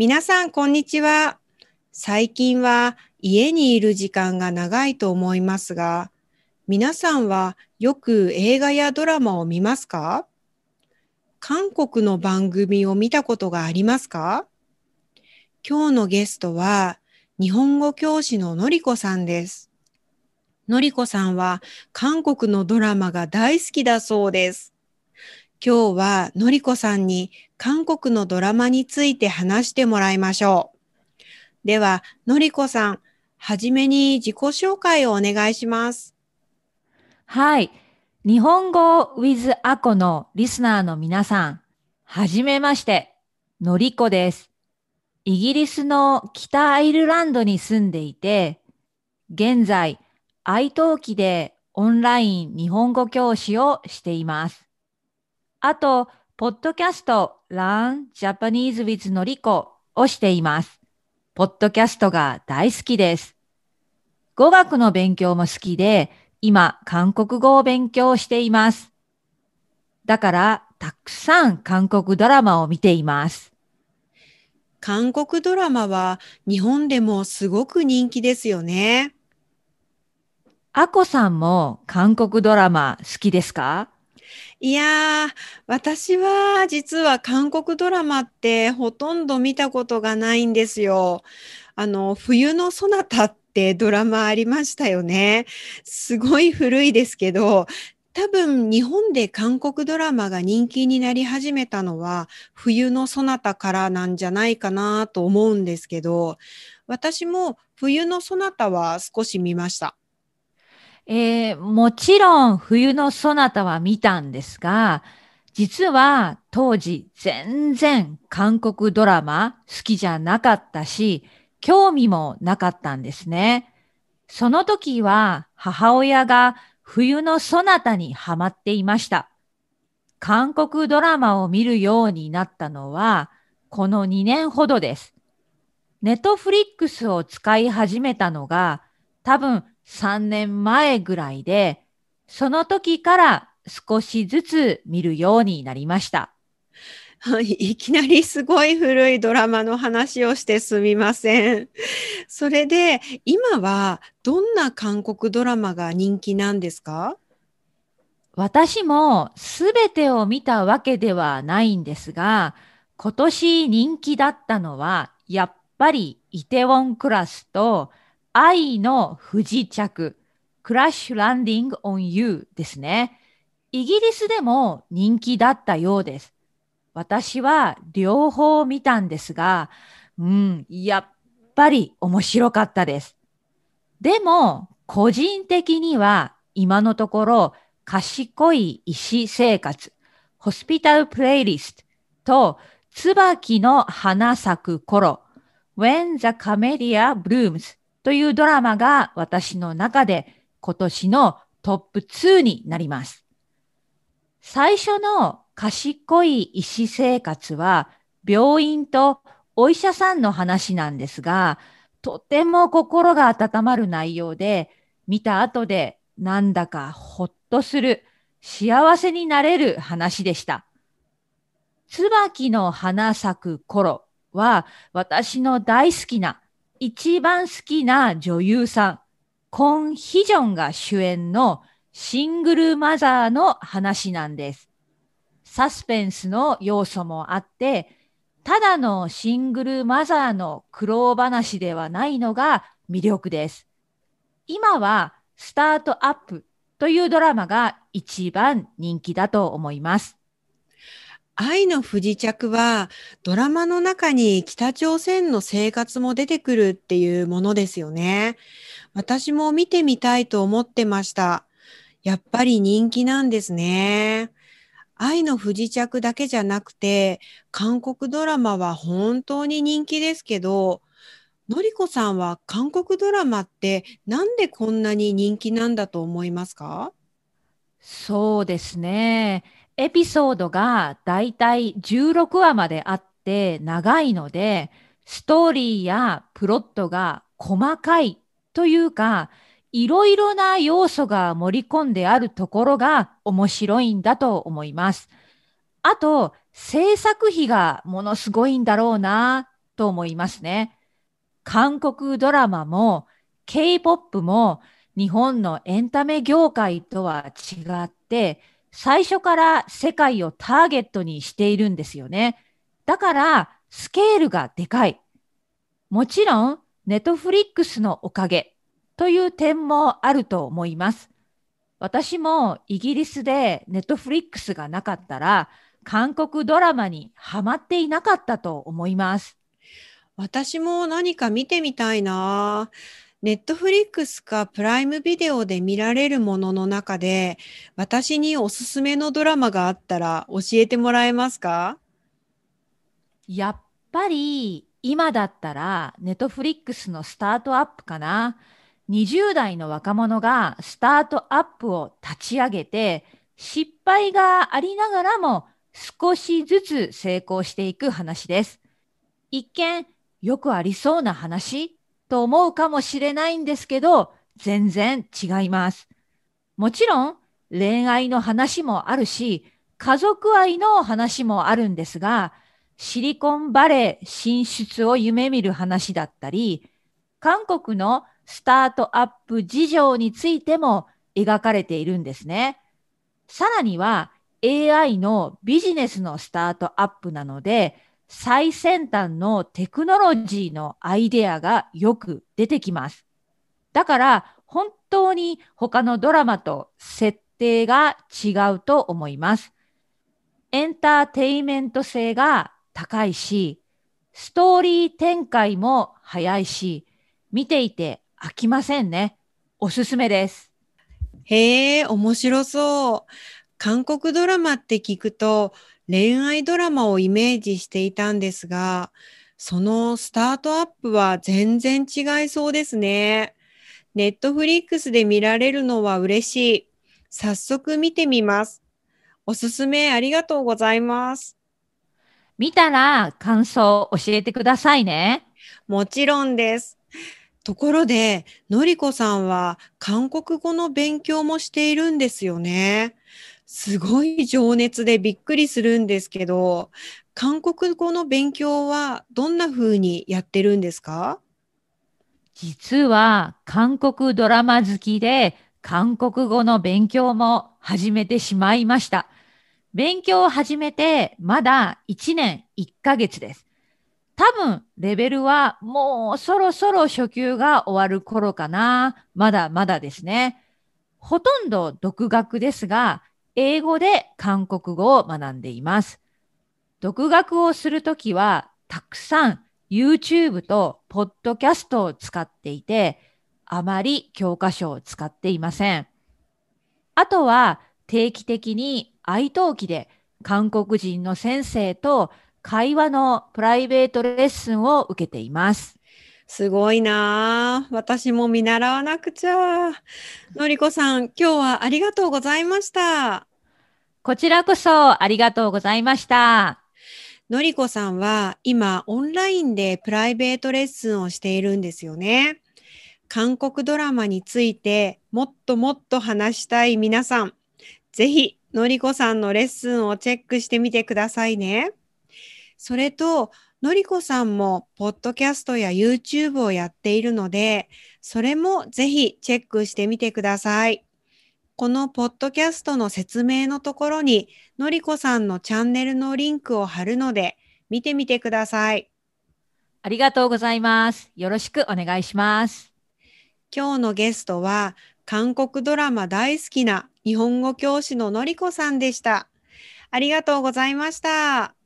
皆さん、こんにちは。最近は家にいる時間が長いと思いますが、皆さんはよく映画やドラマを見ますか？韓国の番組を見たことがありますか？今日のゲストは日本語教師ののりこさんです。のりこさんは韓国のドラマが大好きだそうです。今日はのりこさんに韓国のドラマについて話してもらいましょう。では、のりこさん、はじめに自己紹介をお願いします。はい。日本語 with アコのリスナーの皆さん、はじめまして、のりこです。イギリスの北アイルランドに住んでいて、現在、愛登記でオンライン日本語教師をしています。あと、ポッドキャスト Learn Japanese with のりこをしています。ポッドキャストが大好きです。語学の勉強も好きで、今、韓国語を勉強しています。だから、たくさん韓国ドラマを見ています。韓国ドラマは日本でもすごく人気ですよね。あこさんも韓国ドラマ好きですか？いやー、私は実は韓国ドラマってほとんど見たことがないんですよ。あの、冬のソナタってドラマありましたよね。すごい古いですけど、多分日本で韓国ドラマが人気になり始めたのは冬のソナタからなんじゃないかなと思うんですけど、私も冬のソナタは少し見ました。えー、もちろん冬のソナタは見たんですが、実は当時全然韓国ドラマ好きじゃなかったし、興味もなかったんですね。その時は母親が冬のソナタにハマっていました。韓国ドラマを見るようになったのはこの2年ほどです。ネットフリックスを使い始めたのが多分3年前ぐらいで、その時から少しずつ見るようになりました。はい、いきなりすごい古いドラマの話をしてすみません。それで今はどんな韓国ドラマが人気なんですか？私もすべてを見たわけではないんですが、今年人気だったのはやっぱりイテウォンクラスと愛の不時着、クラッシュランディングオンユーですね。イギリスでも人気だったようです。私は両方見たんですが、うん、やっぱり面白かったです。でも、個人的には今のところ、賢い医師生活、ホスピタルプレイリストと、椿の花咲く頃、When the Camellia Blooms というドラマが私の中で今年のトップ2になります。最初の賢い医師生活は病院とお医者さんの話なんですが、とても心が温まる内容で、見た後でなんだかほっとする、幸せになれる話でした。椿の花咲く頃は私の大好きな一番好きな女優さん、コン・ヒジョンが主演のシングルマザーの話なんです。サスペンスの要素もあって、ただのシングルマザーの苦労話ではないのが魅力です。今はスタートアップというドラマが一番人気だと思います。愛の不時着はドラマの中に北朝鮮の生活も出てくるっていうものですよね。私も見てみたいと思ってました。やっぱり人気なんですね。愛の不時着だけじゃなくて、韓国ドラマは本当に人気ですけど、のりこさんは韓国ドラマってなんでこんなに人気なんだと思いますか？そうですね。エピソードがだいたい16話まであって長いので、ストーリーやプロットが細かいというか、いろいろな要素が盛り込んであるところが面白いんだと思います。あと、制作費がものすごいんだろうなと思いますね。韓国ドラマも K-POP も日本のエンタメ業界とは違って最初から世界をターゲットにしているんですよね。だからスケールがでかい。もちろんネットフリックスのおかげという点もあると思います。私もイギリスでネットフリックスがなかったら韓国ドラマにハマっていなかったと思います。私も何か見てみたいな。ネットフリックスかプライムビデオで見られるものの中で、私におすすめのドラマがあったら教えてもらえますか？やっぱり今だったらネットフリックスのスタートアップかな。20代の若者がスタートアップを立ち上げて失敗がありながらも少しずつ成功していく話です。一見よくありそうな話？と思うかもしれないんですけど、全然違います。もちろん恋愛の話もあるし、家族愛の話もあるんですが、シリコンバレー進出を夢見る話だったり、韓国のスタートアップ事情についても描かれているんですね。さらには AI のビジネスのスタートアップなので、最先端のテクノロジーのアイデアがよく出てきます。だから本当に他のドラマと設定が違うと思います。エンターテイメント性が高いし、ストーリー展開も早いし、見ていて飽きませんね。おすすめです。へえ、面白そう。韓国ドラマって聞くと恋愛ドラマをイメージしていたんですが、そのスタートアップは全然違いそうですね。ネットフリックスで見られるのは嬉しい。早速見てみます。おすすめありがとうございます。見たら感想教えてくださいね。もちろんです。ところで、のりこさんは韓国語の勉強もしているんですよね。すごい情熱でびっくりするんですけど、韓国語の勉強はどんな風にやってるんですか？実は韓国ドラマ好きで韓国語の勉強も始めてしまいました。勉強を始めてまだ1年1ヶ月です。多分レベルはもうそろそろ初級が終わる頃かな。まだまだですね。ほとんど独学ですが、英語で韓国語を学んでいます。独学をするときは、たくさん YouTube と Podcast を使っていて、あまり教科書を使っていません。あとは定期的に愛登記で韓国人の先生と会話のプライベートレッスンを受けています。すごいな私も見習わなくちゃ。のりこさん、今日はありがとうございました。こちらこそありがとうございました。のりこさんは今オンラインでプライベートレッスンをしているんですよね。韓国ドラマについてもっともっと話したい皆さん、ぜひのりこさんのレッスンをチェックしてみてくださいね。それと、のりこさんも、ポッドキャストや YouTube をやっているので、それもぜひチェックしてみてください。このポッドキャストの説明のところに、のりこさんのチャンネルのリンクを貼るので、見てみてください。ありがとうございます。よろしくお願いします。今日のゲストは、韓国ドラマ大好きな日本語教師ののりこさんでした。ありがとうございました。